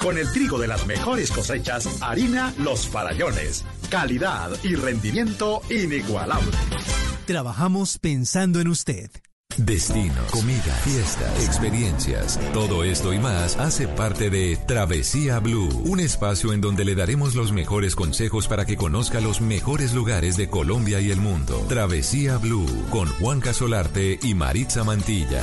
Con el trigo de las mejores cosechas, harina Los Farallones. Calidad y rendimiento inigualable. Trabajamos pensando en usted. Destinos, comida, fiestas, experiencias, todo esto y más hace parte de Travesía Blue, un espacio en donde le daremos los mejores consejos para que conozca los mejores lugares de Colombia y el mundo. Travesía Blue con Juan Casolarte y Maritza Mantilla.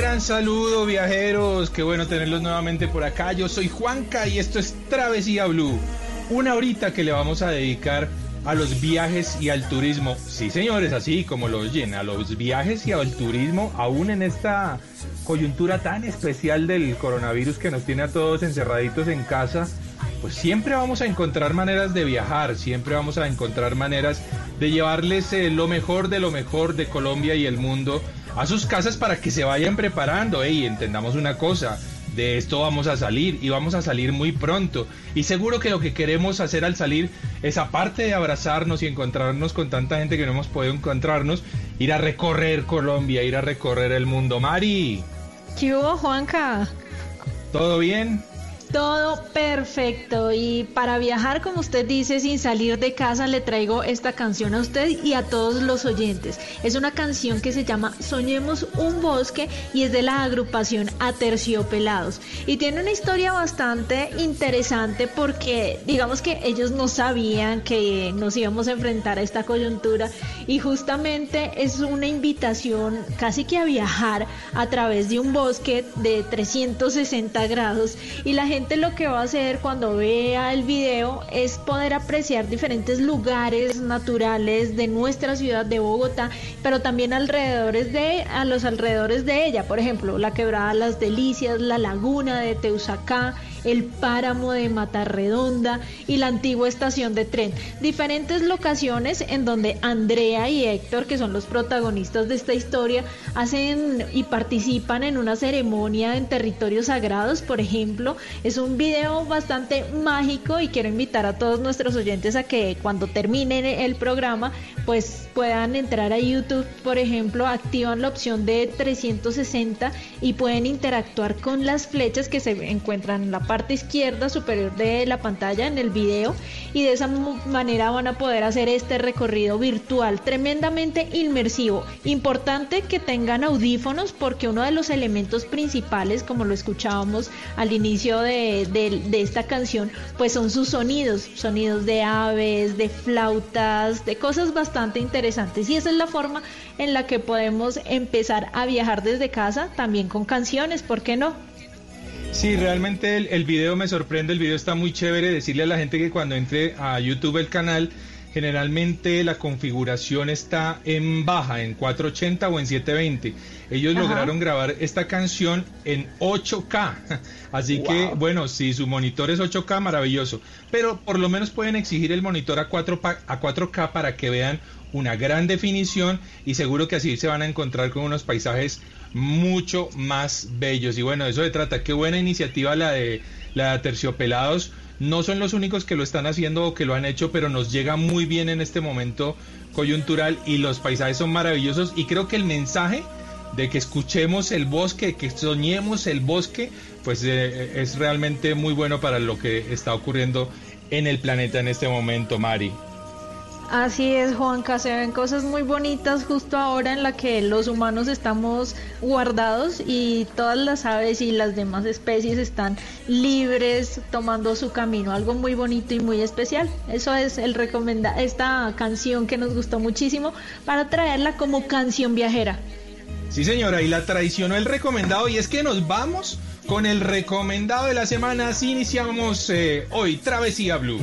Gran saludo viajeros, qué bueno tenerlos nuevamente por acá. Yo soy Juanca y esto es Travesía Blue. Una horita que le vamos a dedicar a los viajes y al turismo. Sí señores, así como lo oyen, a los viajes y al turismo, aún en esta coyuntura tan especial del coronavirus que nos tiene a todos encerraditos en casa. Pues siempre vamos a encontrar maneras de viajar, siempre vamos a encontrar maneras de llevarles eh, lo mejor de lo mejor de Colombia y el mundo a sus casas para que se vayan preparando. Y entendamos una cosa, de esto vamos a salir y vamos a salir muy pronto. Y seguro que lo que queremos hacer al salir es, aparte de abrazarnos y encontrarnos con tanta gente que no hemos podido encontrarnos, ir a recorrer Colombia, ir a recorrer el mundo. Mari, ¿Qué hubo, Juanca? ¿todo bien? Todo perfecto. Y para viajar, como usted dice, sin salir de casa, le traigo esta canción a usted y a todos los oyentes. Es una canción que se llama Soñemos un bosque y es de la agrupación Aterciopelados. Y tiene una historia bastante interesante porque digamos que ellos no sabían que nos íbamos a enfrentar a esta coyuntura y justamente es una invitación casi que a viajar a través de un bosque de 360 grados y la gente lo que va a hacer cuando vea el video es poder apreciar diferentes lugares naturales de nuestra ciudad de Bogotá, pero también alrededores de a los alrededores de ella, por ejemplo, la quebrada Las Delicias, la laguna de Teusacá, el páramo de Matarredonda y la antigua estación de tren. Diferentes locaciones en donde Andrea y Héctor, que son los protagonistas de esta historia, hacen y participan en una ceremonia en territorios sagrados, por ejemplo. Es un video bastante mágico y quiero invitar a todos nuestros oyentes a que cuando termine el programa, pues puedan entrar a YouTube, por ejemplo, activan la opción de 360 y pueden interactuar con las flechas que se encuentran en la parte izquierda superior de la pantalla en el video y de esa manera van a poder hacer este recorrido virtual tremendamente inmersivo. Importante que tengan audífonos porque uno de los elementos principales, como lo escuchábamos al inicio de, de, esta canción, pues son sus sonidos, sonidos de aves, de flautas, de cosas bastante interesantes y esa es la forma en la que podemos empezar a viajar desde casa también con canciones, ¿por qué no? Sí, realmente el, el, video me sorprende, el video está muy chévere. Decirle a la gente que cuando entre a YouTube el canal, generalmente la configuración está en baja, en 480 o en 720. Ellos Ajá. lograron grabar esta canción en 8K. Así wow. que, bueno, si su monitor es 8K, maravilloso. Pero por lo menos pueden exigir el monitor a, 4, a 4K para que vean una gran definición y seguro que así se van a encontrar con unos paisajes mucho más bellos. Y bueno, eso se trata. Qué buena iniciativa la de la de Terciopelados. No son los únicos que lo están haciendo o que lo han hecho, pero nos llega muy bien en este momento coyuntural y los paisajes son maravillosos. Y creo que el mensaje de que escuchemos el bosque, que soñemos el bosque, pues eh, es realmente muy bueno para lo que está ocurriendo en el planeta en este momento, Mari. Así es, Juanca, se ven cosas muy bonitas justo ahora en la que los humanos estamos guardados y todas las aves y las demás especies están libres tomando su camino, algo muy bonito y muy especial. Eso es el recomenda esta canción que nos gustó muchísimo para traerla como canción viajera. Sí, señora, y la tradición o el recomendado y es que nos vamos con el recomendado de la semana. Así iniciamos eh, hoy Travesía Blue.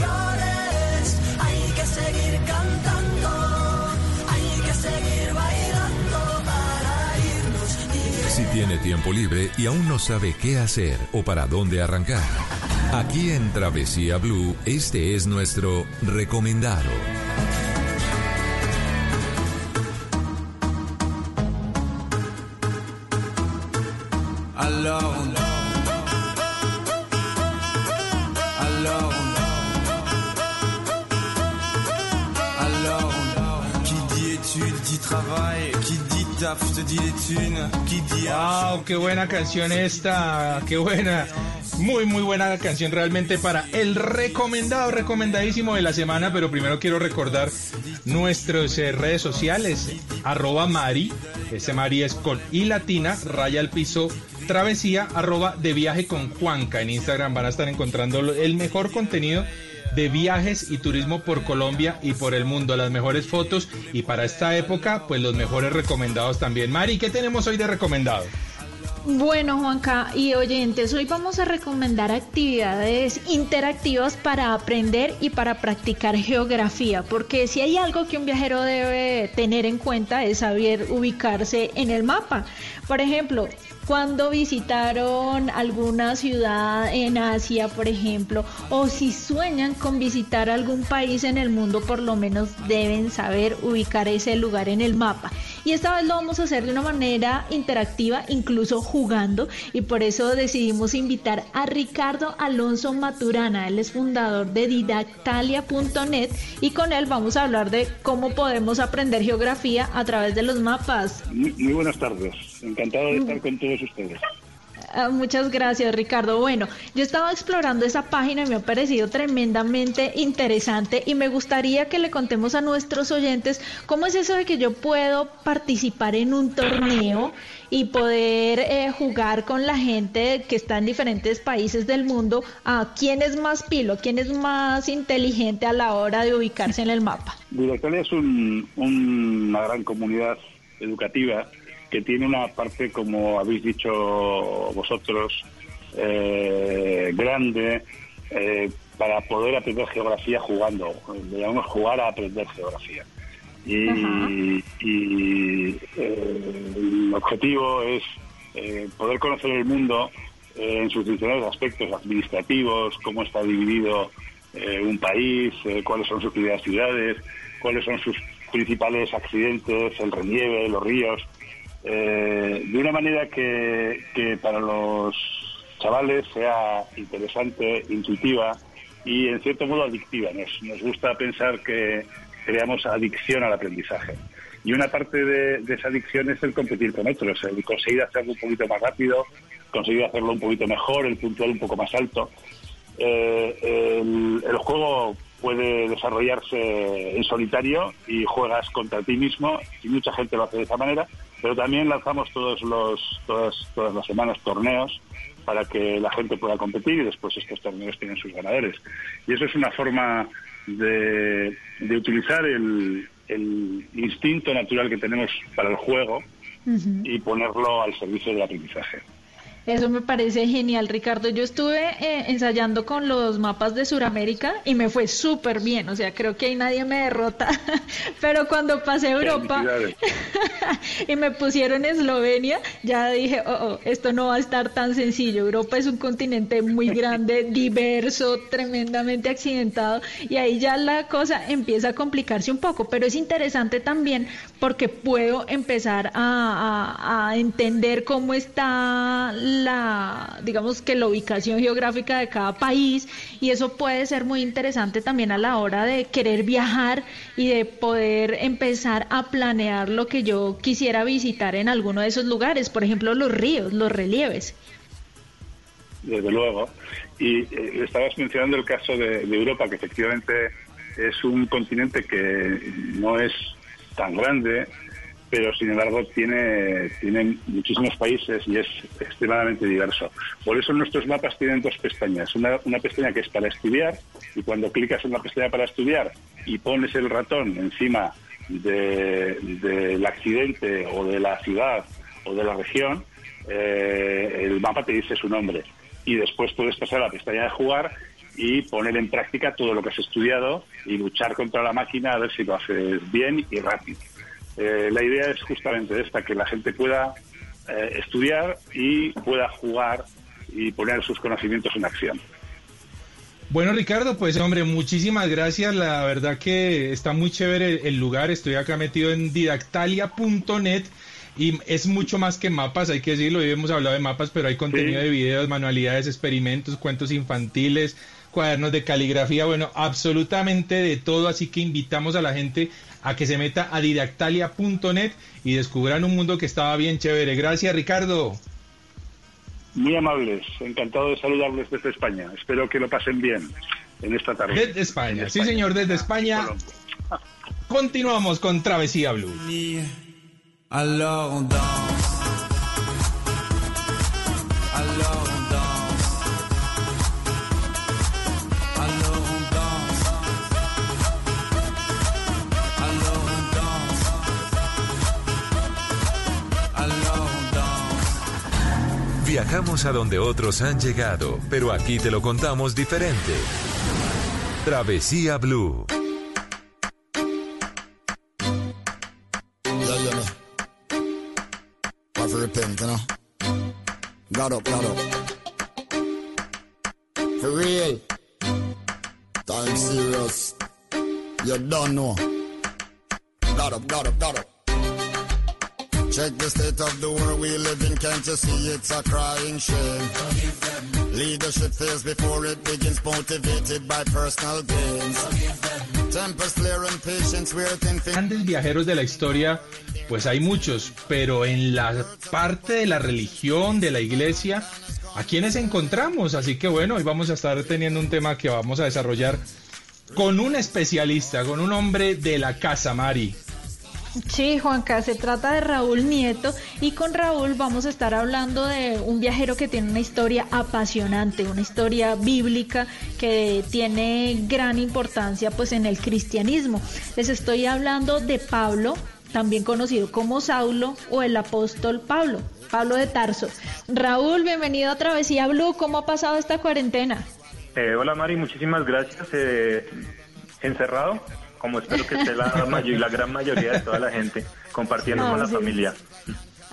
Hay que seguir cantando, hay que seguir bailando para irnos. Si tiene tiempo libre y aún no sabe qué hacer o para dónde arrancar, aquí en Travesía Blue, este es nuestro recomendado. Travail. Qui dit taf te dit les thunes. Qui dit Wow, qué buena canción esta, qué buena. Muy, muy buena canción realmente para el recomendado, recomendadísimo de la semana, pero primero quiero recordar nuestras eh, redes sociales, arroba Mari, ese Mari es con y latina, raya al piso, travesía, arroba de viaje con Juanca. En Instagram van a estar encontrando el mejor contenido de viajes y turismo por Colombia y por el mundo, las mejores fotos y para esta época, pues los mejores recomendados también. Mari, ¿qué tenemos hoy de recomendado? Bueno, Juanca y oyentes, hoy vamos a recomendar actividades interactivas para aprender y para practicar geografía, porque si hay algo que un viajero debe tener en cuenta es saber ubicarse en el mapa. Por ejemplo, cuando visitaron alguna ciudad en Asia, por ejemplo, o si sueñan con visitar algún país en el mundo, por lo menos deben saber ubicar ese lugar en el mapa. Y esta vez lo vamos a hacer de una manera interactiva, incluso jugando, y por eso decidimos invitar a Ricardo Alonso Maturana, él es fundador de didactalia.net y con él vamos a hablar de cómo podemos aprender geografía a través de los mapas. Muy, muy buenas tardes, encantado de estar con todos ustedes. Ah, muchas gracias, Ricardo. Bueno, yo estaba explorando esa página y me ha parecido tremendamente interesante y me gustaría que le contemos a nuestros oyentes cómo es eso de que yo puedo participar en un torneo y poder eh, jugar con la gente que está en diferentes países del mundo a quién es más pilo, quién es más inteligente a la hora de ubicarse en el mapa. Directalia es un- una gran comunidad educativa que tiene una parte, como habéis dicho vosotros, eh, grande eh, para poder aprender geografía jugando. Le llamamos jugar a aprender geografía. Y, y, eh, el objetivo es poder conocer el mundo en sus diferentes aspectos administrativos, cómo está dividido eh, un país, cuáles son sus primeras ciudades, cuáles son sus principales accidentes, el relieve, los ríos, eh, de una manera que, que para los chavales sea interesante, intuitiva y en cierto modo adictiva. Nos, gusta pensar que creamos adicción al aprendizaje. Y una parte de, esa adicción es el competir con otros, el conseguir hacerlo un poquito más rápido, conseguir hacerlo un poquito mejor, el puntual un poco más alto. Eh, el juego puede desarrollarse en solitario y juegas contra ti mismo y mucha gente lo hace de esa manera, pero también lanzamos todos los, todas, todas las semanas torneos para que la gente pueda competir y después estos torneos tienen sus ganadores. Y eso es una forma de, de utilizar el, el instinto natural que tenemos para el juego y ponerlo al servicio del aprendizaje. Eso me parece genial, Ricardo. Yo estuve eh, ensayando con los mapas de Sudamérica y me fue súper bien. O sea, creo que ahí nadie me derrota. Pero cuando pasé a Europa y me pusieron Eslovenia, ya dije, oh, oh, esto no va a estar tan sencillo. Europa es un continente muy grande, diverso, tremendamente accidentado y ahí ya la cosa empieza a complicarse un poco. Pero es interesante también porque puedo empezar a, a- a entender cómo está la, digamos que la ubicación geográfica de cada país y eso puede ser muy interesante también a la hora de querer viajar y de poder empezar a planear lo que yo quisiera visitar en alguno de esos lugares, por ejemplo los ríos, los relieves. desde luego. Y eh, estabas mencionando el caso de Europa, que efectivamente es un continente que no es tan grande, pero sin embargo tiene, tiene muchísimos países y es extremadamente diverso. Por eso nuestros mapas tienen dos pestañas. Una, una pestaña que es para estudiar y cuando clicas en la pestaña para estudiar y pones el ratón encima de- del accidente o de la ciudad o de la región, eh, el mapa te dice su nombre. Y después puedes pasar a la pestaña de jugar y poner en práctica todo lo que has estudiado y luchar contra la máquina a ver si lo haces bien y rápido. Eh, la idea es justamente esta, que la gente pueda eh, estudiar y pueda jugar y poner sus conocimientos en acción. Bueno, Ricardo, pues hombre, muchísimas gracias. La verdad que está muy chévere el lugar. Estoy acá metido en didactalia.net y es mucho más que mapas, hay que decirlo. Hoy hemos hablado de mapas, pero hay contenido de videos, manualidades, experimentos, cuentos infantiles, cuadernos de caligrafía, bueno, absolutamente de todo. Así que invitamos a la gente a que se meta a didactalia.net y descubran un mundo que estaba bien chévere. Gracias, Ricardo. Muy amables, encantado de saludarles desde España. Espero que lo pasen bien en esta tarde. Desde España, sí señor, desde España. Continuamos con Travesía Blue. Viajamos a donde otros han llegado, pero aquí te lo contamos diferente. Travesía Blue. God up, God up. For real. Time serious. You don't know. God up, God up, God up. Check the state of the world we live in. Can't you see it's a crying shame? Leadership fails before it begins, motivated by personal gains. Tempers flare and patience waiting for grandes viajeros de la historia, pues hay muchos, pero en la parte de la religión, de la iglesia, ¿a quiénes encontramos? Así que bueno, hoy vamos a estar teniendo un tema que vamos a desarrollar con un especialista, con un hombre de la casa, Mari. Sí, Juanca, se trata de Raúl Nieto y con Raúl vamos a estar hablando de un viajero que tiene una historia apasionante, una historia bíblica que tiene gran importancia pues en el cristianismo. Les estoy hablando de Pablo, también conocido como Saulo o el apóstol Pablo, Pablo de Tarso. Raúl, bienvenido a Travesía Blue, ¿cómo ha pasado esta cuarentena? Eh, hola Mari, muchísimas gracias. Eh, encerrado, como espero que esté la, mayor, la gran mayoría de toda la gente, compartiendo Ah, con la sí. familia.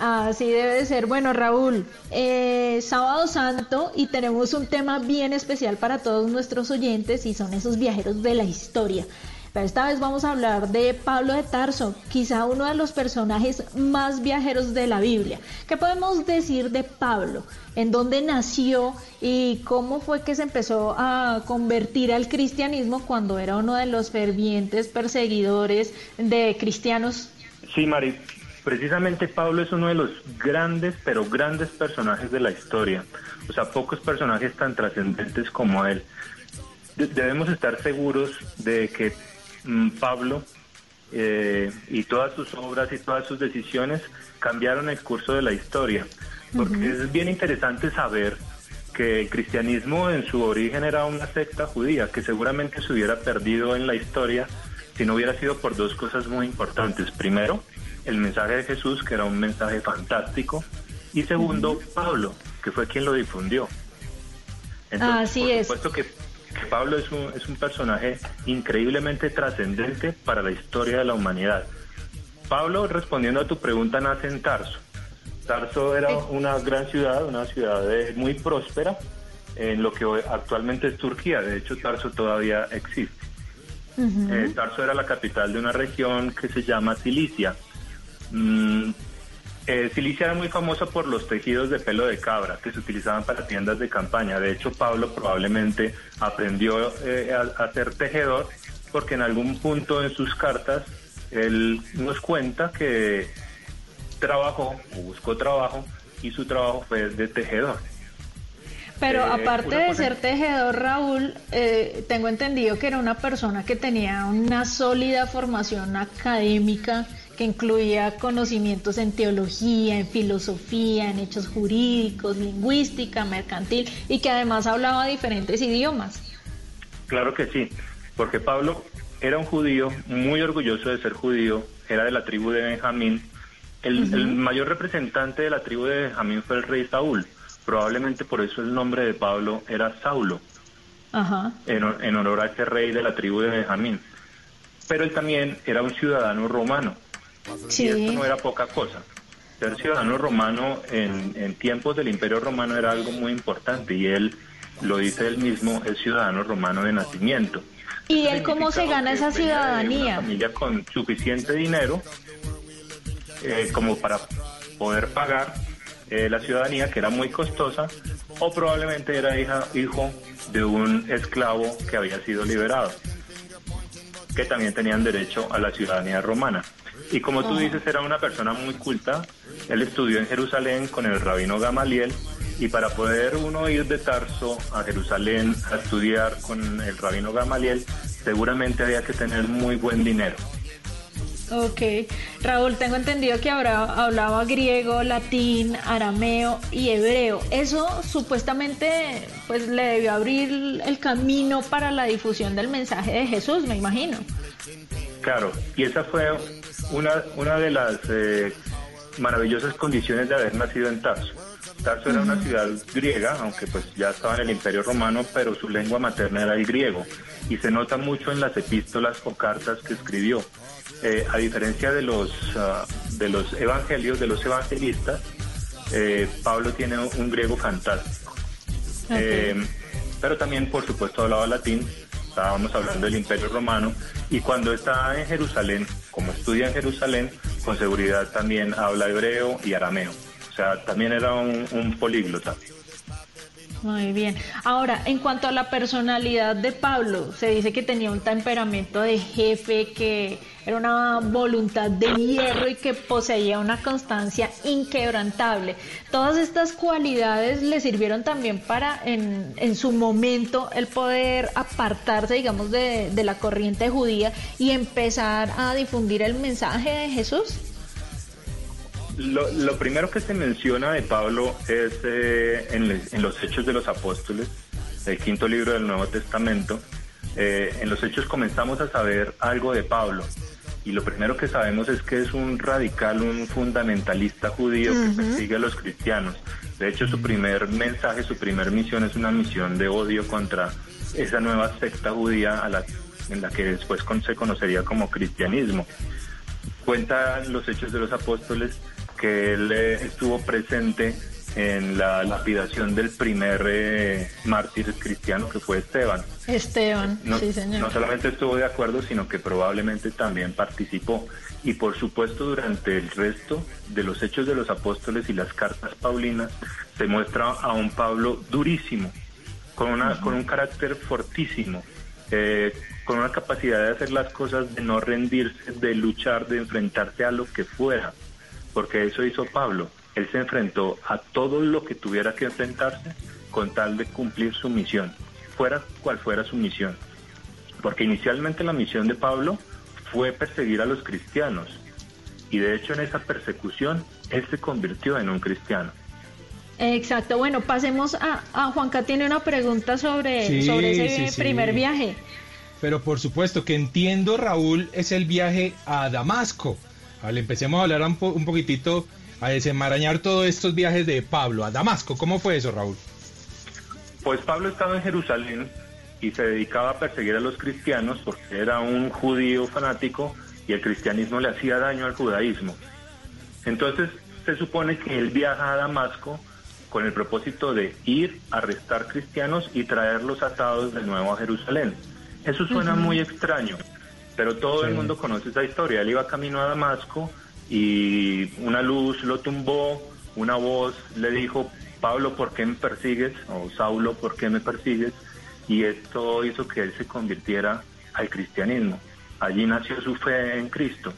Así debe de ser. Bueno, Raúl, eh, sábado santo y tenemos un tema bien especial para todos nuestros oyentes y son esos viajeros de la historia. Pero esta vez vamos a hablar de Pablo de Tarso, quizá uno de los personajes más viajeros de la Biblia. ¿Qué podemos decir de Pablo? ¿En dónde nació y cómo fue que se empezó a convertir al cristianismo cuando era uno de los fervientes perseguidores de cristianos? Sí, Mari, precisamente Pablo es uno de los grandes, pero grandes personajes de la historia. O sea, pocos personajes tan trascendentes como él. De- debemos estar seguros de que Pablo eh, y todas sus obras y todas sus decisiones cambiaron el curso de la historia. Porque es bien interesante saber que el cristianismo en su origen era una secta judía que seguramente se hubiera perdido en la historia si no hubiera sido por dos cosas muy importantes. Primero, el mensaje de Jesús, que era un mensaje fantástico, y segundo, Pablo, que fue quien lo difundió. Así por es. supuesto que Pablo es un, es un personaje increíblemente trascendente para la historia de la humanidad. Pablo, respondiendo a tu pregunta, nace en Tarso. Tarso era una gran ciudad, una ciudad eh, muy próspera en lo que hoy- actualmente es Turquía. De hecho, Tarso todavía existe. Eh, Tarso era la capital de una región que se llama Cilicia. Mm, eh, Cilicia era muy famosa por los tejidos de pelo de cabra que se utilizaban para tiendas de campaña. De hecho, Pablo probablemente aprendió eh, a, a ser tejedor porque en algún punto en sus cartas él nos cuenta que trabajó o buscó trabajo y su trabajo fue de tejedor. Pero Eh, aparte de ser tejedor, Raúl, eh, tengo entendido que era una persona que tenía una sólida formación académica que incluía conocimientos en teología, en filosofía, en hechos jurídicos, lingüística, mercantil y que además hablaba diferentes idiomas. Claro que sí, porque Pablo era un judío muy orgulloso de ser judío, era de la tribu de Benjamín. El, el mayor representante de la tribu de Benjamín fue el rey Saúl. Probablemente por eso el nombre de Pablo era Saulo, Ajá. en, hon- en honor a ese rey de la tribu de Benjamín. Pero él también era un ciudadano romano. Y esto Sí. no era poca cosa. Ser ciudadano romano en, en tiempos del Imperio Romano era algo muy importante y él, lo dice él mismo, es ciudadano romano de nacimiento. ¿Y él cómo se gana esa de una ciudadanía? familia con suficiente dinero eh, como para poder pagar eh, la ciudadanía, que era muy costosa, o probablemente era hija, hijo de un esclavo que había sido liberado, que también tenían derecho a la ciudadanía romana. Y como tú dices, era una persona muy culta. Él estudió en Jerusalén con el rabino Gamaliel y para poder uno ir de Tarso a Jerusalén a estudiar con el rabino Gamaliel, seguramente había que tener muy buen dinero. Ok. Raúl, tengo entendido que habrá- hablaba griego, latín, arameo y hebreo. Eso supuestamente pues le debió abrir el camino para la difusión del mensaje de Jesús, me imagino. Claro, y esa fue una, una de las eh, maravillosas condiciones de haber nacido en Tarso. Tarso era una ciudad griega, aunque pues ya estaba en el Imperio Romano, pero su lengua materna era el griego. Y se nota mucho en las epístolas o cartas que escribió. Eh, a diferencia de los, ah, de los evangelios, de los evangelistas, eh, Pablo tiene un griego fantástico. Eh, pero también, por supuesto, hablaba latín. Estábamos hablando del Imperio Romano. Y cuando está en Jerusalén, como estudia en Jerusalén, con seguridad también habla hebreo y arameo. O sea, también era un, un políglota. Muy bien. Ahora, en cuanto a la personalidad de Pablo, se dice que tenía un temperamento de jefe, que era una voluntad de hierro y que poseía una constancia inquebrantable. Todas estas cualidades le sirvieron también para, en, en su momento, el poder apartarse, digamos, de, de la corriente judía y empezar a difundir el mensaje de Jesús. Lo, lo primero que se menciona de Pablo es eh, en, los Hechos de los Apóstoles, el quinto libro del Nuevo Testamento. Eh, en los Hechos comenzamos a saber algo de Pablo. Y lo primero que sabemos es que es un radical, un fundamentalista judío que persigue a los cristianos. De hecho, su primer mensaje, su primer misión es una misión de odio contra esa nueva secta judía a la, en la que después con- se conocería como cristianismo. Cuentan los hechos de los apóstoles que él eh, estuvo presente en la lapidación del primer eh, mártir cristiano que fue Esteban. Esteban, No, sí señor. no solamente estuvo de acuerdo, sino que probablemente también participó. Y por supuesto, durante el resto de los hechos de los apóstoles y las cartas paulinas, se muestra a un Pablo durísimo, con, una, con un carácter fortísimo, eh, con una capacidad de hacer las cosas, de no rendirse, de luchar, de enfrentarse a lo que fuera, porque eso hizo Pablo. Él se enfrentó a todo lo que tuviera que enfrentarse con tal de cumplir su misión, fuera cual fuera su misión. Porque inicialmente la misión de Pablo fue perseguir a los cristianos. Y de hecho en esa persecución él se convirtió en un cristiano. Exacto, bueno, pasemos a, a Juanca tiene una pregunta sobre, Sí, sobre ese sí, sí. primer viaje. Pero por supuesto que entiendo, Raúl, es el viaje a Damasco. Vale, empecemos a hablar un, po- un poquitito, a desenmarañar todos estos viajes de Pablo a Damasco. ¿Cómo fue eso, Raúl? Pues Pablo estaba en Jerusalén y se dedicaba a perseguir a los cristianos porque era un judío fanático y el cristianismo le hacía daño al judaísmo. Entonces se supone que él viaja a Damasco con el propósito de ir a arrestar cristianos y traerlos atados de nuevo a Jerusalén. Eso suena muy extraño, pero todo el mundo conoce esa historia. Él iba camino a Damasco y una luz lo tumbó, una voz le dijo, Pablo, ¿por qué me persigues? O Saulo, ¿por qué me persigues? Y esto hizo que él se convirtiera al cristianismo. Allí nació su fe en Cristo.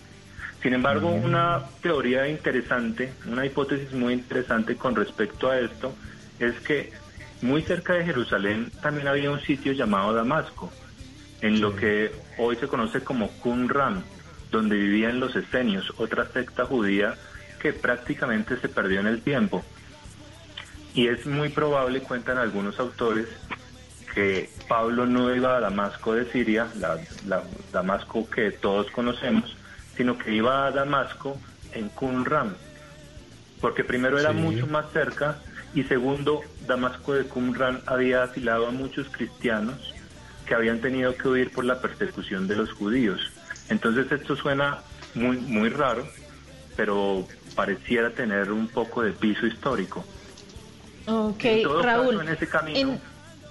Sin embargo, una teoría interesante, una hipótesis muy interesante con respecto a esto, es que muy cerca de Jerusalén también había un sitio llamado Damasco, en lo que hoy se conoce como Qumran, donde vivían los esenios, otra secta judía que prácticamente se perdió en el tiempo. Y es muy probable, cuentan algunos autores, que Pablo no iba a Damasco de Siria, la, la Damasco que todos conocemos, sino que iba a Damasco en Qumran, porque primero era Sí. mucho más cerca y segundo, Damasco de Qumran había asilado a muchos cristianos que habían tenido que huir por la persecución de los judíos. Entonces esto suena muy muy raro, pero pareciera tener un poco de piso histórico. Ok, En todo Raúl. caso, en ese camino- en-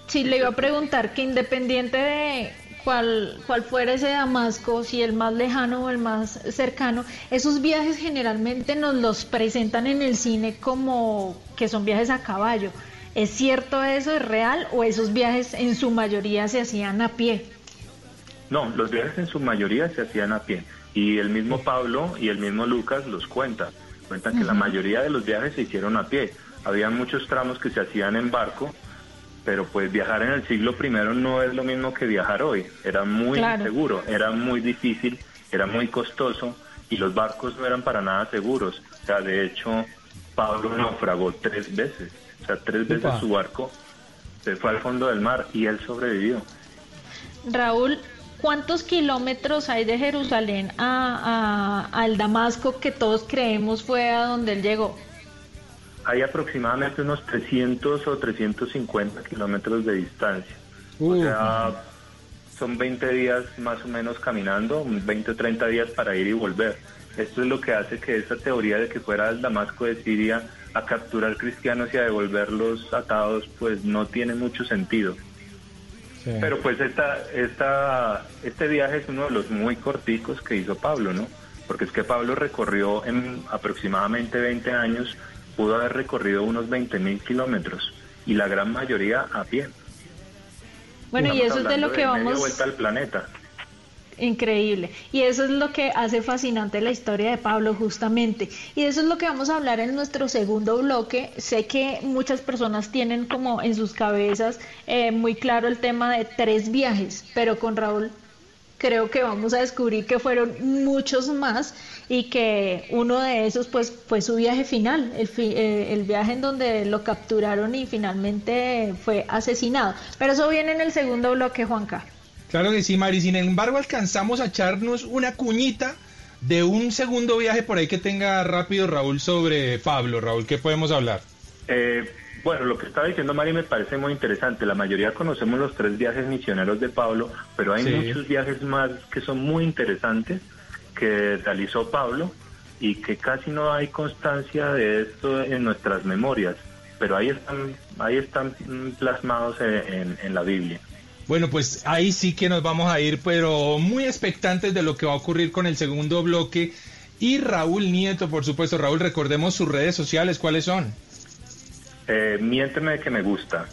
sí, le iba a preguntar que independiente de cuál, cuál fuera ese Damasco, si el más lejano o el más cercano, esos viajes generalmente nos los presentan en el cine como que son viajes a caballo. ¿Es cierto eso? ¿Es real? ¿O esos viajes en su mayoría se hacían a pie? No, los viajes en su mayoría se hacían a pie. Y el mismo Pablo y el mismo Lucas los cuentan. Cuentan que la mayoría de los viajes se hicieron a pie. Había muchos tramos que se hacían en barco, pero pues viajar en el siglo I no es lo mismo que viajar hoy. Era muy Claro. inseguro, era muy difícil, era muy costoso y los barcos no eran para nada seguros. O sea, de hecho, Pablo naufragó tres veces. O sea, tres veces su barco se fue al fondo del mar y él sobrevivió. Raúl, ¿cuántos kilómetros hay de Jerusalén a, a- al Damasco que todos creemos fue a donde él llegó? Hay aproximadamente unos 300 o 350 kilómetros de distancia. O sea, son 20 días más o menos caminando, 20 o 30 días para ir y volver. Esto es lo que hace que esa teoría de que fuera el Damasco de Siria a capturar cristianos y a devolverlos atados, pues no tiene mucho sentido. Sí. Pero pues esta, esta, este viaje es uno de los muy corticos que hizo Pablo, ¿no? Porque es que Pablo recorrió en aproximadamente 20 años, pudo haber recorrido unos 20 mil kilómetros y la gran mayoría a pie. Bueno, y eso es de lo que media vamos... vuelta al planeta. Increíble. Y eso es lo que hace fascinante la historia de Pablo justamente. Y eso es lo que vamos a hablar en nuestro segundo bloque. Sé que muchas personas tienen como en sus cabezas eh, muy claro el tema de tres viajes, pero con Raúl creo que vamos a descubrir que fueron muchos más y que uno de esos pues fue su viaje final, el, fi- eh, el viaje en donde lo capturaron y finalmente fue asesinado. Pero eso viene en el segundo bloque, Juanca. Claro que sí, Mari. Sin embargo, alcanzamos a echarnos una cuñita de un segundo viaje por ahí que tenga rápido Raúl sobre Pablo. Raúl, ¿qué podemos hablar? Eh, bueno, lo que estaba diciendo Mari me parece muy interesante. La mayoría conocemos los tres viajes misioneros de Pablo, pero hay Sí. muchos viajes más que son muy interesantes que realizó Pablo y que casi no hay constancia de esto en nuestras memorias, pero ahí están, ahí están plasmados en- en- en la Biblia. Bueno, pues ahí sí que nos vamos a ir, pero muy expectantes de lo que va a ocurrir con el segundo bloque. Y Raúl Nieto, por supuesto. Raúl, recordemos sus redes sociales, ¿cuáles son? Eh, miénteme que me gusta.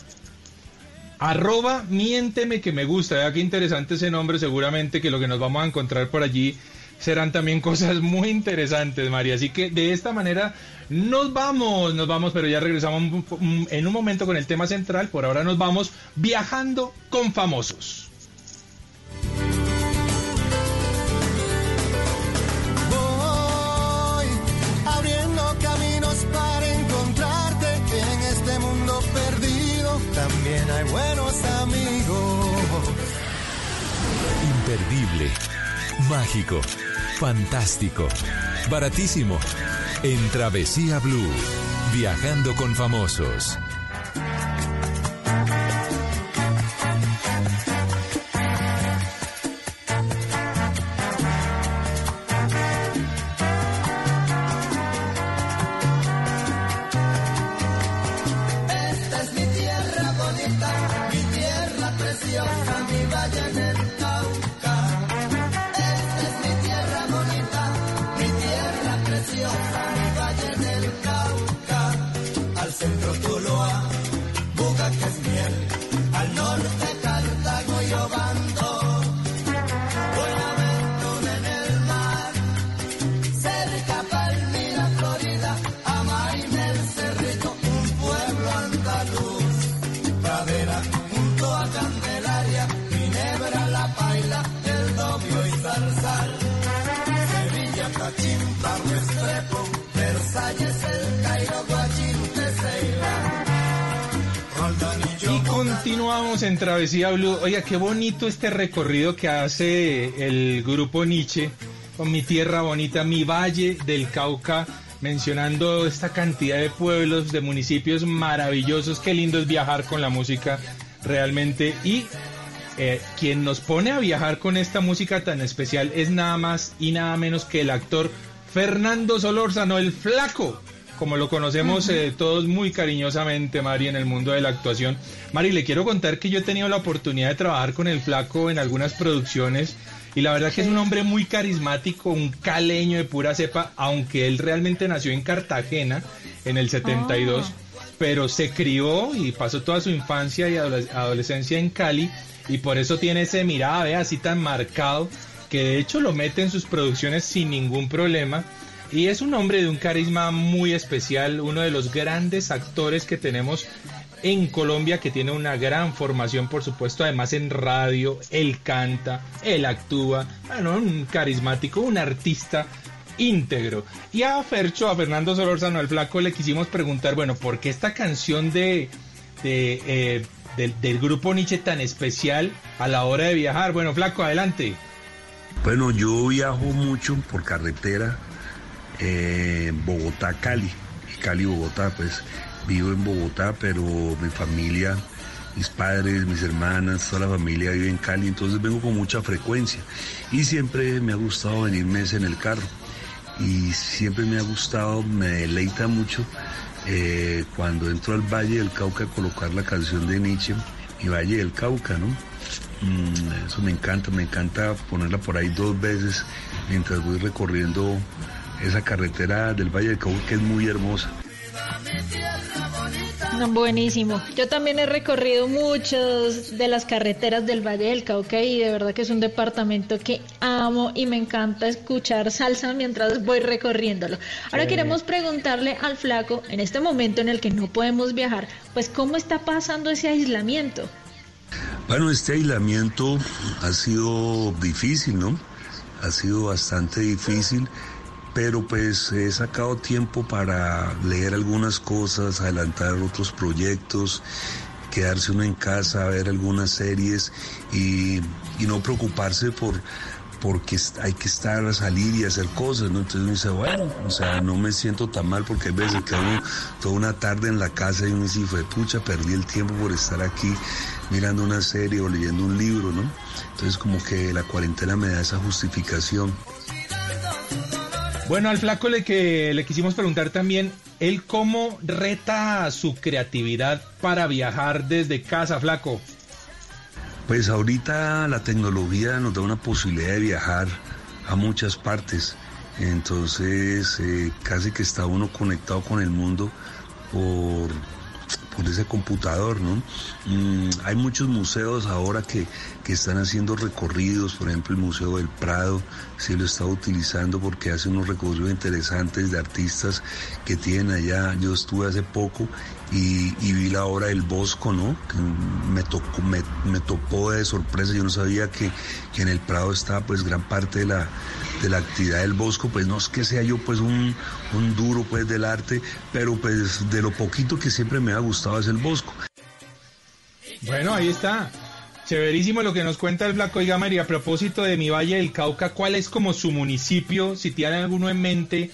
Arroba miénteme que me gusta. Vea qué interesante ese nombre. Seguramente que lo que nos vamos a encontrar por allí serán también cosas muy interesantes, María. Así que de esta manera nos vamos, nos vamos, pero ya regresamos en un momento con el tema central. Por ahora nos vamos viajando con famosos. Voy abriendo caminos para encontrarte en este mundo perdido. También hay buenos amigos. Imperdible, mágico, fantástico, baratísimo. En Travesía Blue, viajando con famosos. y Y continuamos en Travesía Blue. Oiga, qué bonito este recorrido que hace el grupo Nietzsche con mi tierra bonita, mi valle del Cauca, mencionando esta cantidad de pueblos, de municipios maravillosos. Qué lindo es viajar con la música realmente. Y eh, quien nos pone a viajar con esta música tan especial es nada más y nada menos que el actor Fernando Solórzano, el flaco como lo conocemos eh, todos muy cariñosamente, Mari, en el mundo de la actuación. Mari, le quiero contar que yo he tenido la oportunidad de trabajar con el flaco en algunas producciones y la verdad que es un hombre muy carismático, un caleño de pura cepa, aunque él realmente nació en Cartagena en el 72, pero se crió y pasó toda su infancia y adoles- adolescencia en Cali y por eso tiene ese mirada, ve, así tan marcado, que de hecho lo mete en sus producciones sin ningún problema. Y es un hombre de un carisma muy especial, uno de los grandes actores que tenemos en Colombia, que tiene una gran formación, por supuesto, además en radio, él canta, él actúa, bueno, un carismático, un artista íntegro. Y a Fercho, a Fernando Solórzano, al flaco, le quisimos preguntar, bueno, ¿por qué esta canción de, de, eh, del, grupo Nietzsche tan especial a la hora de viajar? Bueno, flaco, adelante. Bueno, yo viajo mucho por carretera, eh, Bogotá-Cali, Cali-Bogotá, pues vivo en Bogotá, pero mi familia, mis padres, mis hermanas, toda la familia vive en Cali, entonces vengo con mucha frecuencia y siempre me ha gustado venirme en el carro y siempre me ha gustado, me deleita mucho eh, cuando entro al Valle del Cauca colocar la canción de Nietzsche, mi Valle del Cauca, ¿no? Mm, eso me encanta, me encanta ponerla por ahí dos veces mientras voy recorriendo esa carretera del Valle del Cauca que es muy hermosa. Buenísimo. Yo también he recorrido muchas de las carreteras del Valle del Cauca y de verdad que es un departamento que amo y me encanta escuchar salsa mientras voy recorriéndolo. Ahora Sí. queremos preguntarle al flaco, en este momento en el que no podemos viajar, pues cómo está pasando ese aislamiento. Bueno, este aislamiento ha sido difícil, ¿no? Ha sido bastante difícil, pero pues he sacado tiempo para leer algunas cosas, adelantar otros proyectos, quedarse uno en casa, ver algunas series y, y no preocuparse por porque hay que estar a salir y hacer cosas, ¿no? Entonces uno dice, bueno, o sea, no me siento tan mal porque hay veces que uno toda una tarde en la casa y uno dice, fue pucha, perdí el tiempo por estar aquí mirando una serie o leyendo un libro, ¿no? Entonces como que la cuarentena me da esa justificación. Bueno, al flaco le que le quisimos preguntar también, él cómo reta su creatividad para viajar desde casa, flaco. Pues ahorita la tecnología nos da una posibilidad de viajar a muchas partes. Entonces eh, casi que está uno conectado con el mundo por, por ese computador, ¿no? Mm, hay muchos museos ahora que, que están haciendo recorridos, por ejemplo el Museo del Prado, sí lo está utilizando porque hace unos recorridos interesantes de artistas que tienen allá. Yo estuve hace poco y, y vi la obra del Bosco, ¿no? Me tocó, me, topó de sorpresa, yo no sabía que, que en el Prado está pues gran parte de la, de la actividad del Bosco, pues no es que sea yo pues un, un duro pues del arte, pero pues de lo poquito que siempre me ha gustado es el Bosco. Bueno, ahí está. Chéverísimo lo que nos cuenta el flaco. Oiga, María, a propósito de mi Valle del Cauca, ¿cuál es como su municipio, si tiene alguno en mente,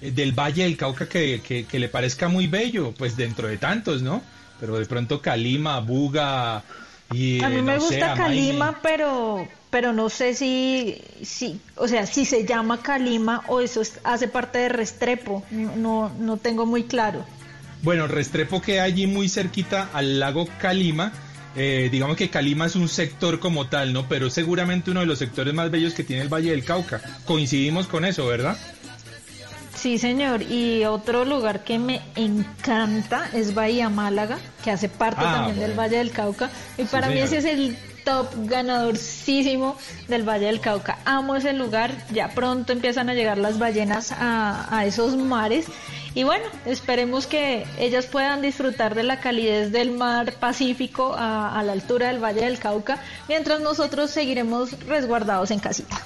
del Valle del Cauca que, que- que le parezca muy bello? Pues dentro de tantos, ¿no? Pero de pronto Calima, Buga y... A mí eh, me no gusta. Calima, pero pero no sé si, si, o sea, si se llama Calima o eso es- hace parte de Restrepo. No, no, tengo muy claro. Bueno, Restrepo queda allí muy cerquita al lago Calima. Eh, digamos que Calima es un sector como tal, ¿no? Pero seguramente uno de los sectores más bellos que tiene el Valle del Cauca. Coincidimos con eso, ¿verdad? Sí, señor. Y otro lugar que me encanta es Bahía Málaga, que hace parte Ah, también del. Valle del Cauca. Y para mí ese es el top ganadorísimo del Valle del Cauca. Amo ese lugar. Ya pronto empiezan a llegar las ballenas a, a esos mares. Y bueno, esperemos que ellas puedan disfrutar de la calidez del mar Pacífico a, a la altura del Valle del Cauca, mientras nosotros seguiremos resguardados en casita.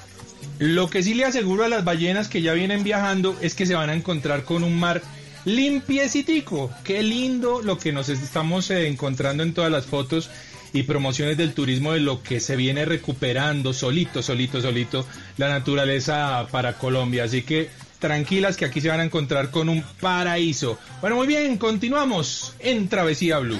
Lo que sí le aseguro a las ballenas que ya vienen viajando es que se van a encontrar con un mar limpiecitico. Qué lindo lo que nos estamos eh, encontrando en todas las fotos y promociones del turismo de lo que se viene recuperando solito, solito, solito la naturaleza para Colombia. Así que tranquilas que aquí se van a encontrar con un paraíso. Bueno, muy bien, continuamos en Travesía Blue.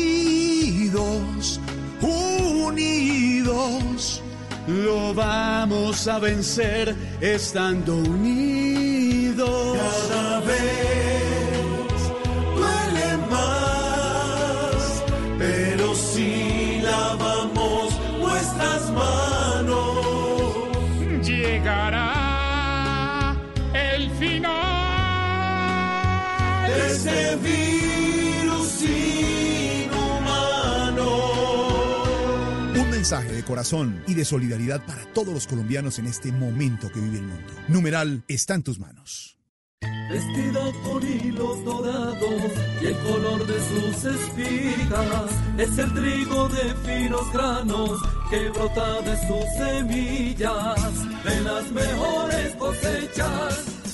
Unidos, lo vamos a vencer estando unidos. De corazón y de solidaridad para todos los colombianos en este momento que vive el mundo. Numeral está en tus manos. Vestida con hilos dorados y el color de sus espigas es el trigo de finos granos que brota de sus semillas. De las mejores cosechas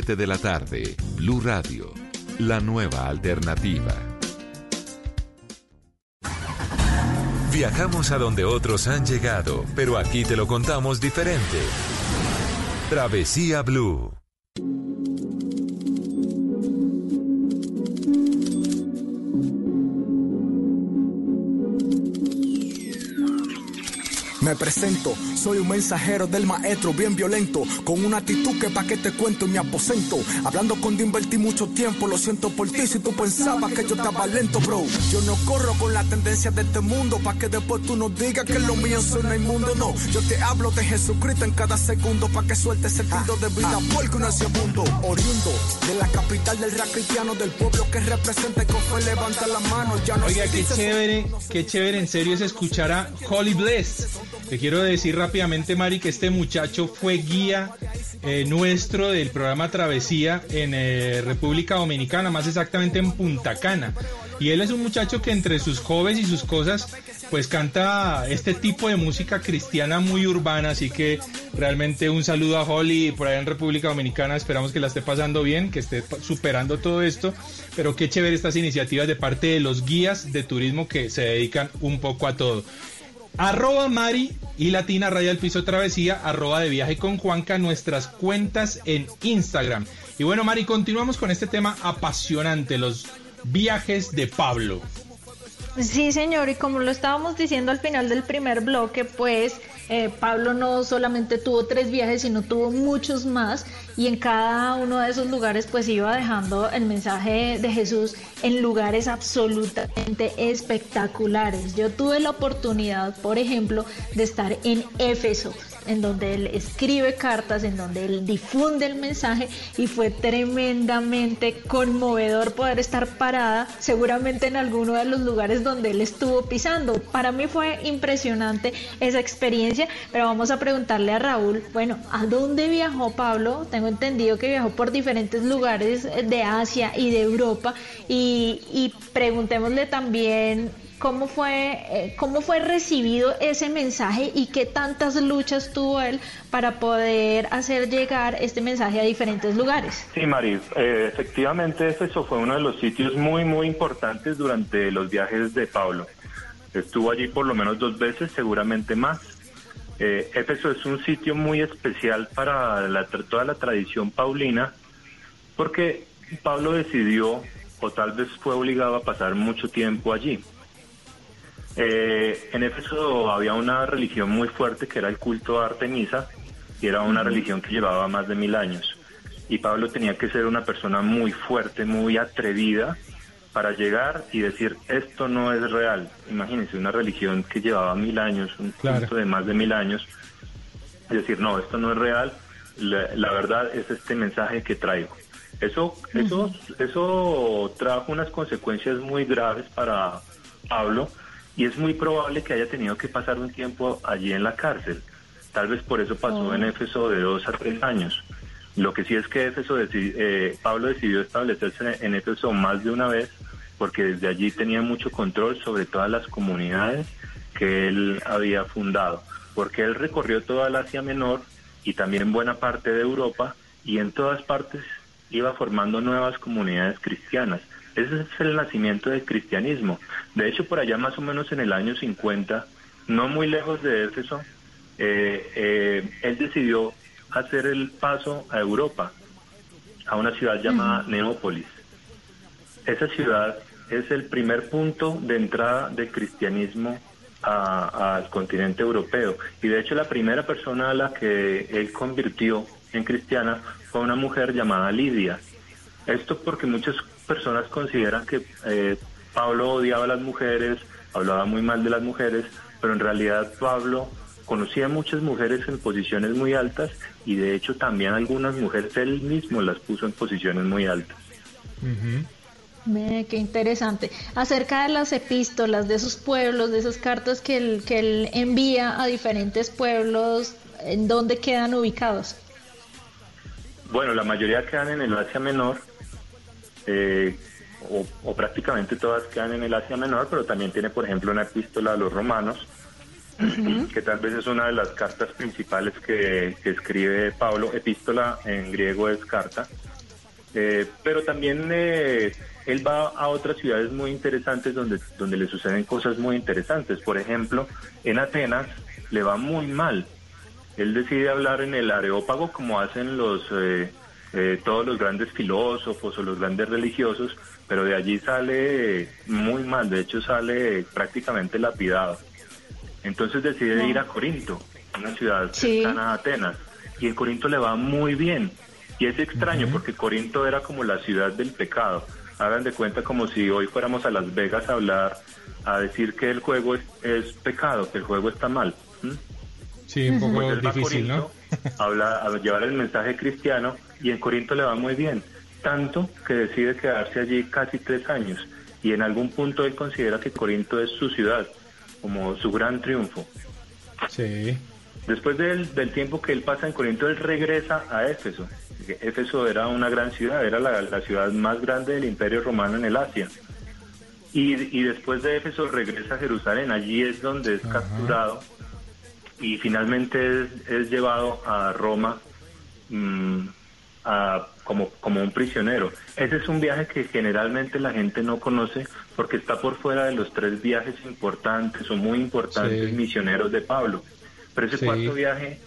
de la tarde, Blue Radio, la nueva alternativa. Viajamos a donde otros han llegado, pero aquí te lo contamos diferente. Travesía Blue. Me presento, soy un mensajero del maestro bien violento, con una actitud que pa' que te cuento en mi aposento. Hablando con de invertí mucho tiempo, lo siento por ti si tú pensabas que yo estaba lento, bro. Yo no corro con la tendencia de este mundo, pa' que después tú no digas que lo mío suena inmundo, no. Yo te hablo de Jesucristo en cada segundo, pa' que sueltes sentido de vida, porque es mundo. Oriundo de la capital del rap cristiano, del pueblo que representa y con fe levanta la mano. Ya no Oiga, qué chévere, qué chévere en serio es escuchar a Holly Bless. Te quiero decir rápidamente, Mari, que este muchacho fue guía eh, nuestro del programa Travesía en eh, República Dominicana, más exactamente en Punta Cana. Y él es un muchacho que entre sus jóvenes y sus cosas, pues canta este tipo de música cristiana muy urbana, así que realmente un saludo a Holly por allá en República Dominicana, esperamos que la esté pasando bien, que esté superando todo esto, pero qué chévere estas iniciativas de parte de los guías de turismo que se dedican un poco a todo. Arroba Mari y Latina Raya del Piso Travesía, arroba de viaje con Juanca, nuestras cuentas en Instagram. Y bueno, Mari, continuamos con este tema apasionante, los viajes de Pablo. Sí, señor, y como lo estábamos diciendo al final del primer bloque, pues eh, Pablo no solamente tuvo tres viajes, sino tuvo muchos más, y en cada uno de esos lugares pues iba dejando el mensaje de Jesús en lugares absolutamente espectaculares. Yo tuve la oportunidad, por ejemplo, de estar en Éfeso, en donde él escribe cartas, en donde él difunde el mensaje y fue tremendamente conmovedor poder estar parada seguramente en alguno de los lugares donde él estuvo pisando. Para mí fue impresionante esa experiencia, pero vamos a preguntarle a Raúl, bueno, ¿a dónde viajó Pablo? Tengo entendido que viajó por diferentes lugares de Asia y de Europa y, y preguntémosle también cómo fue, eh, cómo fue recibido ese mensaje y qué tantas luchas tuvo él para poder hacer llegar este mensaje a diferentes lugares. Sí, Mari, eh, efectivamente Éfeso fue uno de los sitios muy, muy importantes durante los viajes de Pablo. Estuvo allí por lo menos dos veces, seguramente más. Eh, Éfeso es un sitio muy especial para la- toda la tradición paulina, porque Pablo decidió, o tal vez fue obligado a pasar mucho tiempo allí. Eh, en Éfeso había una religión muy fuerte que era el culto a Artemisa, y era una religión que llevaba más de mil años. Y Pablo tenía que ser una persona muy fuerte, muy atrevida, para llegar y decir, esto no es real. Imagínense, una religión que llevaba mil años, un culto de más de mil años, y decir, no, esto no es real, la, la verdad es este mensaje que traigo. Eso, eso, eso trajo unas consecuencias muy graves para Pablo y es muy probable que haya tenido que pasar un tiempo allí en la cárcel. Tal vez por eso pasó Oh. en Éfeso de dos a tres años. Lo que sí es que Éfeso eh, Pablo decidió establecerse en Éfeso más de una vez porque desde allí tenía mucho control sobre todas las comunidades que él había fundado, porque él recorrió toda el Asia Menor y también buena parte de Europa y en todas partes iba formando nuevas comunidades cristianas. Ese es el nacimiento del cristianismo. De hecho, por allá más o menos en el año 50, no muy lejos de Éfeso, eh, eh, él decidió hacer el paso a Europa, a una ciudad llamada Neópolis. Esa ciudad es el primer punto de entrada del cristianismo al continente europeo. Y de hecho la primera persona a la que él convirtió en cristiana fue una mujer llamada Lidia. Esto porque muchas personas consideran que eh, Pablo odiaba a las mujeres, hablaba muy mal de las mujeres, pero en realidad Pablo conocía muchas mujeres en posiciones muy altas y de hecho también algunas mujeres él mismo las puso en posiciones muy altas. Ve, qué interesante. Acerca de las epístolas, de esos pueblos, de esas cartas que él, que él envía a diferentes pueblos, ¿en dónde quedan ubicados? Bueno, la mayoría quedan en el Asia Menor, eh, o, o prácticamente todas quedan en el Asia Menor, pero también tiene, por ejemplo, una epístola a los romanos, que tal vez es una de las cartas principales que, que escribe Pablo. Epístola en griego es carta. Eh, pero también eh, él va a otras ciudades muy interesantes donde, donde le suceden cosas muy interesantes. Por ejemplo, en Atenas le va muy mal. Él decide hablar en el Areópago como hacen los eh, eh, todos los grandes filósofos o los grandes religiosos, pero de allí sale muy mal. De hecho, sale prácticamente lapidado. Entonces decide ir a Corinto, una ciudad cercana a Atenas, y en Corinto le va muy bien. Y es extraño porque Corinto era como la ciudad del pecado. Hagan de cuenta como si hoy fuéramos a Las Vegas a hablar, a decir que el juego es, es pecado, que el juego está mal. Sí, un poco Pues difícil, ¿no? Habla, a llevar el mensaje cristiano y en Corinto le va muy bien. Tanto que decide quedarse allí casi tres años. Y en algún punto él considera que Corinto es su ciudad, como su gran triunfo. Sí. Después del, del tiempo que él pasa en Corinto, él regresa a Éfeso. Éfeso era una gran ciudad, era la, la ciudad más grande del imperio romano en el Asia. Y, y después de Éfeso regresa a Jerusalén, allí es donde es capturado y finalmente es, es llevado a Roma mm, a- como, como un prisionero. Ese es un viaje que generalmente la gente no conoce porque está por fuera de los tres viajes importantes o muy importantes Sí. misioneros de Pablo. Pero ese Sí. cuarto viaje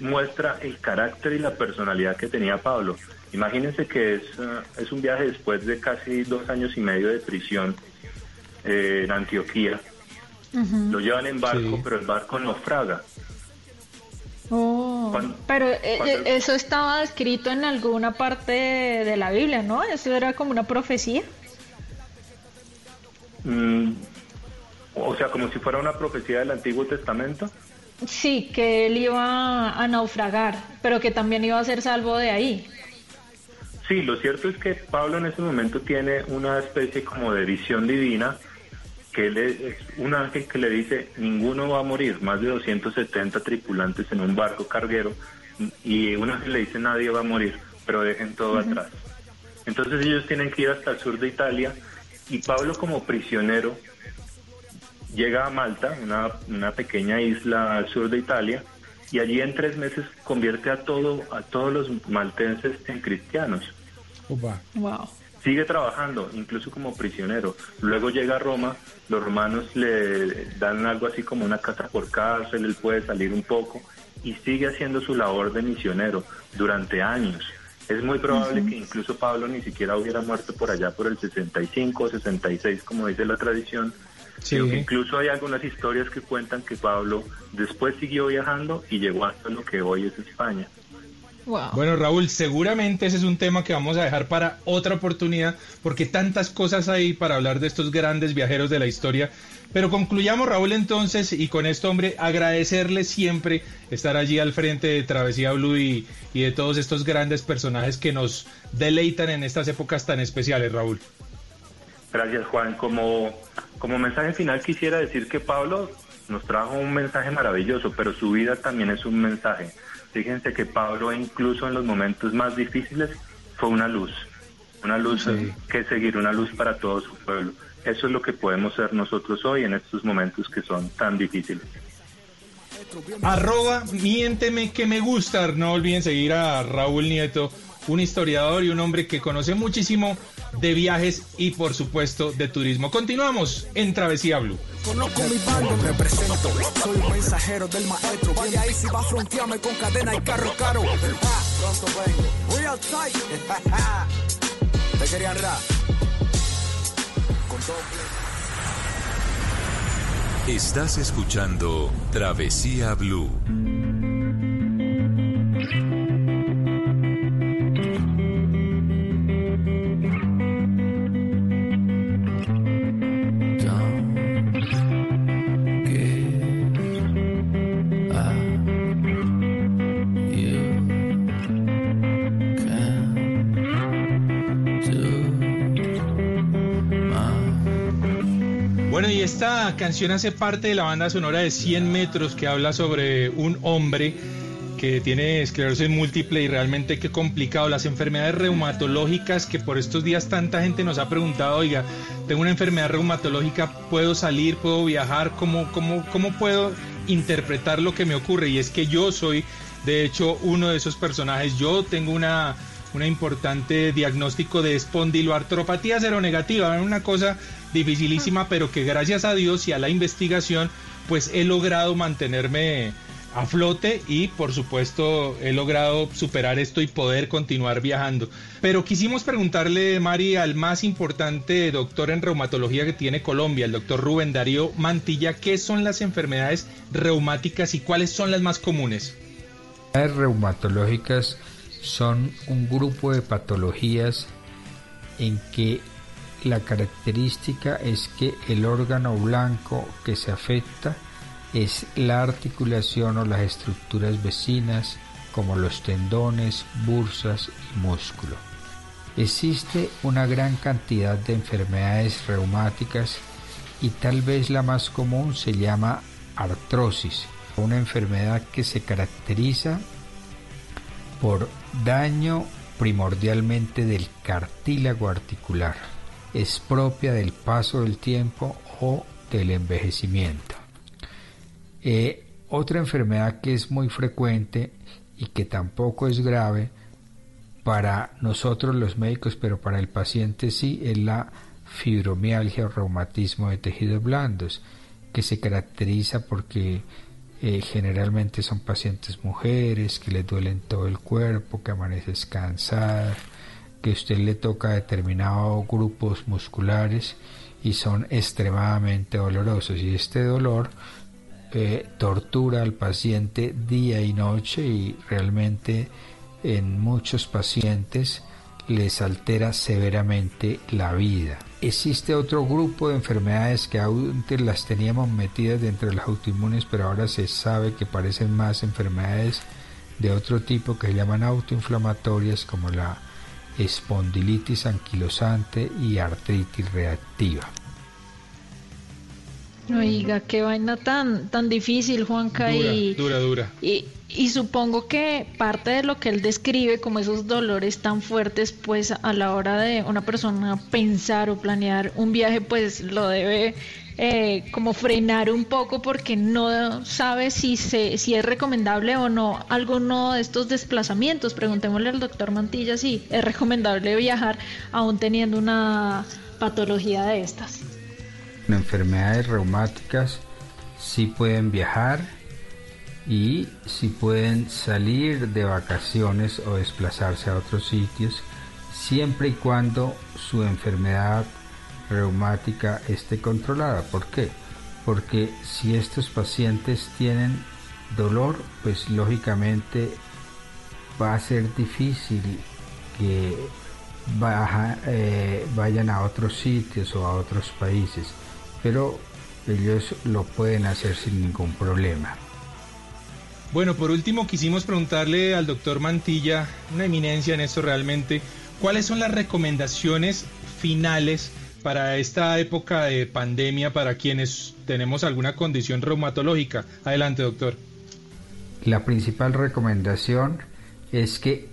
muestra el carácter y la personalidad que tenía Pablo. Imagínense que es, eh, es un viaje después de casi dos años y medio de prisión eh, en Antioquía. Lo llevan en barco, pero el barco naufraga. Oh, Cuando- pero eh, cuando- eh, eso estaba escrito en alguna parte de, de la Biblia, ¿no? Eso era como una profecía. Mm, o sea, como si fuera una profecía del Antiguo Testamento. Sí, que él iba a naufragar, pero que también iba a ser salvo de ahí. Sí, lo cierto es que Pablo en ese momento tiene una especie como de visión divina, que él es es un ángel que le dice, ninguno va a morir, más de 270 tripulantes en un barco carguero, y un ángel le dice, nadie va a morir, pero dejen todo atrás. Entonces ellos tienen que ir hasta el sur de Italia, y Pablo como prisionero llega a Malta, una, una pequeña isla al sur de Italia, y allí en tres meses convierte a todo a todos los maltenses en cristianos. Wow. Sigue trabajando, incluso como prisionero. Luego llega a Roma, los romanos le dan algo así como una casa por cárcel, él puede salir un poco y sigue haciendo su labor de misionero durante años. Es muy probable que incluso Pablo ni siquiera hubiera muerto por allá por el 65 o 66, como dice la tradición. Sí. Que incluso hay algunas historias que cuentan que Pablo después siguió viajando y llegó hasta lo que hoy es España. Wow. Bueno, Raúl, seguramente ese es un tema que vamos a dejar para otra oportunidad, porque tantas cosas hay para hablar de estos grandes viajeros de la historia. Pero concluyamos, Raúl, entonces, y con esto, hombre, agradecerle siempre estar allí al frente de Travesía Blue y, y de todos estos grandes personajes que nos deleitan en estas épocas tan especiales, Raúl. Gracias, Juan. Como, como mensaje final quisiera decir que Pablo nos trajo un mensaje maravilloso, pero su vida también es un mensaje. Fíjense que Pablo, incluso en los momentos más difíciles, fue una luz, una luz Sí. que seguir, una luz para todo su pueblo. Eso es lo que podemos ser nosotros hoy en estos momentos que son tan difíciles. Arroba, miénteme que me gusta. No olviden seguir a Raúl Nieto, un historiador y un hombre que conoce muchísimo de viajes y por supuesto de turismo. Continuamos en Travesía Blue. Conozco mi bando, represento. Soy un mensajero del maestro. Vaya ahí si va a frontearme con cadena y carro caro. Ah, pronto vengo. Real tight. Te querían rap. Con todo Estás escuchando Travesía Blue. Esta canción hace parte de la banda sonora de 100 metros que habla sobre un hombre que tiene esclerosis múltiple y realmente qué complicado. Las enfermedades reumatológicas que por estos días tanta gente nos ha preguntado, oiga, tengo una enfermedad reumatológica, ¿puedo salir, puedo viajar? ¿Cómo, cómo, cómo puedo interpretar lo que me ocurre? Y es que yo soy, de hecho, uno de esos personajes. Yo tengo una una importante diagnóstico de espondiloartropatía seronegativa, una cosa dificilísima, pero que gracias a Dios y a la investigación, pues he logrado mantenerme a flote y por supuesto he logrado superar esto y poder continuar viajando. Pero quisimos preguntarle, Mari, al más importante doctor en reumatología que tiene Colombia, el doctor Rubén Darío Mantilla, ¿qué son las enfermedades reumáticas y cuáles son las más comunes? Las reumatológicas son un grupo de patologías en que la característica es que el órgano blanco que se afecta es la articulación o las estructuras vecinas como los tendones, bursas y músculo. Existe una gran cantidad de enfermedades reumáticas y tal vez la más común se llama artrosis, una enfermedad que se caracteriza por daño primordialmente del cartílago articular. Es propia del paso del tiempo o del envejecimiento. Eh, otra enfermedad que es muy frecuente y que tampoco es grave para nosotros los médicos, pero para el paciente sí, es la fibromialgia o reumatismo de tejidos blandos, que se caracteriza porque eh, generalmente son pacientes mujeres que les duelen todo el cuerpo, que amaneces cansada, que usted le toca determinados grupos musculares y son extremadamente dolorosos. Y este dolor eh, tortura al paciente día y noche y realmente en muchos pacientes les altera severamente la vida. Existe otro grupo de enfermedades que antes las teníamos metidas dentro de las autoinmunes, pero ahora se sabe que parecen más enfermedades de otro tipo que se llaman autoinflamatorias como la espondilitis anquilosante y artritis reactiva. Oiga, qué vaina tan, tan difícil, Juanca. Dura, y, dura, dura. Y, y supongo que parte de lo que él describe como esos dolores tan fuertes, pues a la hora de una persona pensar o planear un viaje, pues lo debe eh, como frenar un poco porque no sabe si, se, si es recomendable o no alguno de estos desplazamientos. Preguntémosle al doctor Mantilla si es recomendable viajar aún teniendo una patología de estas. Enfermedades reumáticas sí pueden viajar y si pueden salir de vacaciones o desplazarse a otros sitios siempre y cuando su enfermedad reumática esté controlada. ¿Por qué? Porque si estos pacientes tienen dolor, pues lógicamente va a ser difícil que eh, vayan a otros sitios o a otros países, pero ellos lo pueden hacer sin ningún problema. Bueno, por último quisimos preguntarle al doctor Mantilla, una eminencia en esto realmente, ¿cuáles son las recomendaciones finales para esta época de pandemia para quienes tenemos alguna condición reumatológica? Adelante, doctor. La principal recomendación es que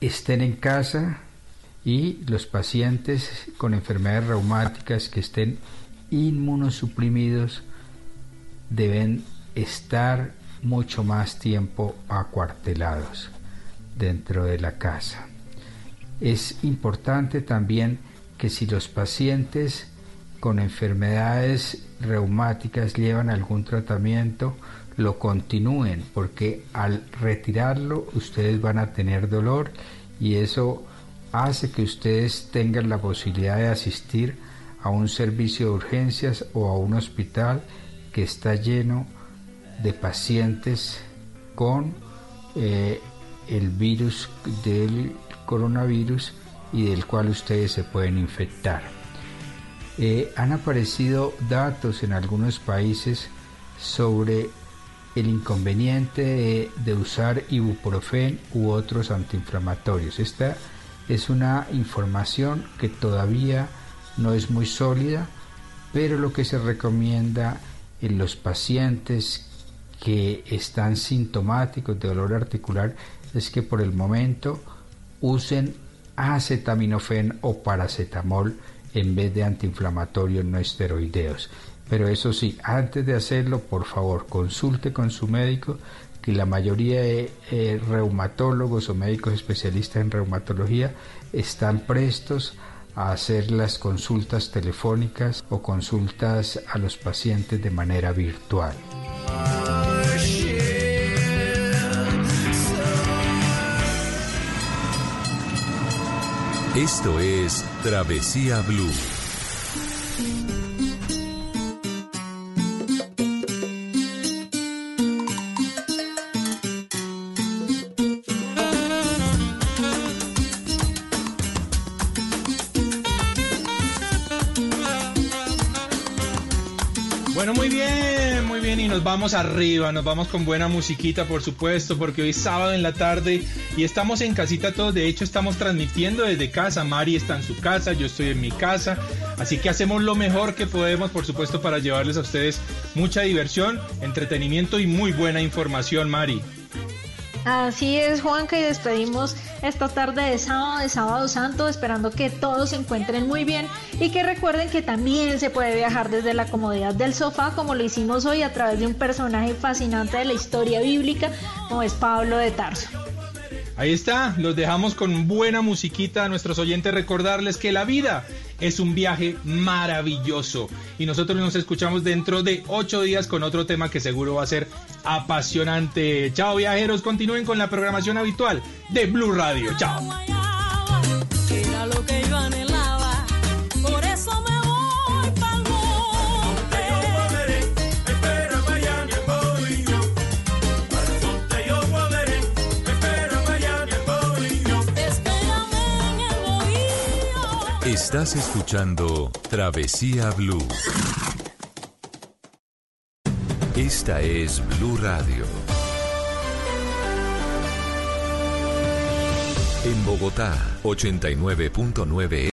estén en casa y los pacientes con enfermedades reumáticas que estén inmunosuprimidos deben estar mucho más tiempo acuartelados dentro de la casa. Es importante también que si los pacientes con enfermedades reumáticas llevan algún tratamiento, lo continúen, porque al retirarlo ustedes van a tener dolor y eso hace que ustedes tengan la posibilidad de asistir a un servicio de urgencias o a un hospital que está lleno de pacientes con eh, el virus del coronavirus y del cual ustedes se pueden infectar. Eh, han aparecido datos en algunos países sobre el inconveniente de, de, usar ibuprofen u otros antiinflamatorios. Esta es una información que todavía no es muy sólida, pero lo que se recomienda en los pacientes que están sintomáticos de dolor articular es que por el momento usen acetaminofén o paracetamol en vez de antiinflamatorios no esteroideos. Pero eso sí, antes de hacerlo, por favor, consulte con su médico, que la mayoría de eh, reumatólogos o médicos especialistas en reumatología están prestos a hacer las consultas telefónicas o consultas a los pacientes de manera virtual. Esto es Travesía Blue. Bueno, muy bien, bien. Y nos vamos arriba, nos vamos con buena musiquita, por supuesto, porque hoy es sábado en la tarde y estamos en casita todos. De hecho, estamos transmitiendo desde casa. Mari está en su casa, yo estoy en mi casa. Así que hacemos lo mejor que podemos, por supuesto, para llevarles a ustedes mucha diversión, entretenimiento y muy buena información, Mari. Así es, Juanca, y despedimos esta tarde de sábado, de sábado santo, esperando que todos se encuentren muy bien y que recuerden que también se puede viajar desde la comodidad del sofá, como lo hicimos hoy a través de un personaje fascinante de la historia bíblica, como es Pablo de Tarso. Ahí está, los dejamos con buena musiquita a nuestros oyentes, recordarles que la vida es un viaje maravilloso y nosotros nos escuchamos dentro de ocho días con otro tema que seguro va a ser apasionante. Chao viajeros, continúen con la programación habitual de Blue Radio. Chao. Estás escuchando Travesía Blue. Esta es Blue Radio. En Bogotá, 89.9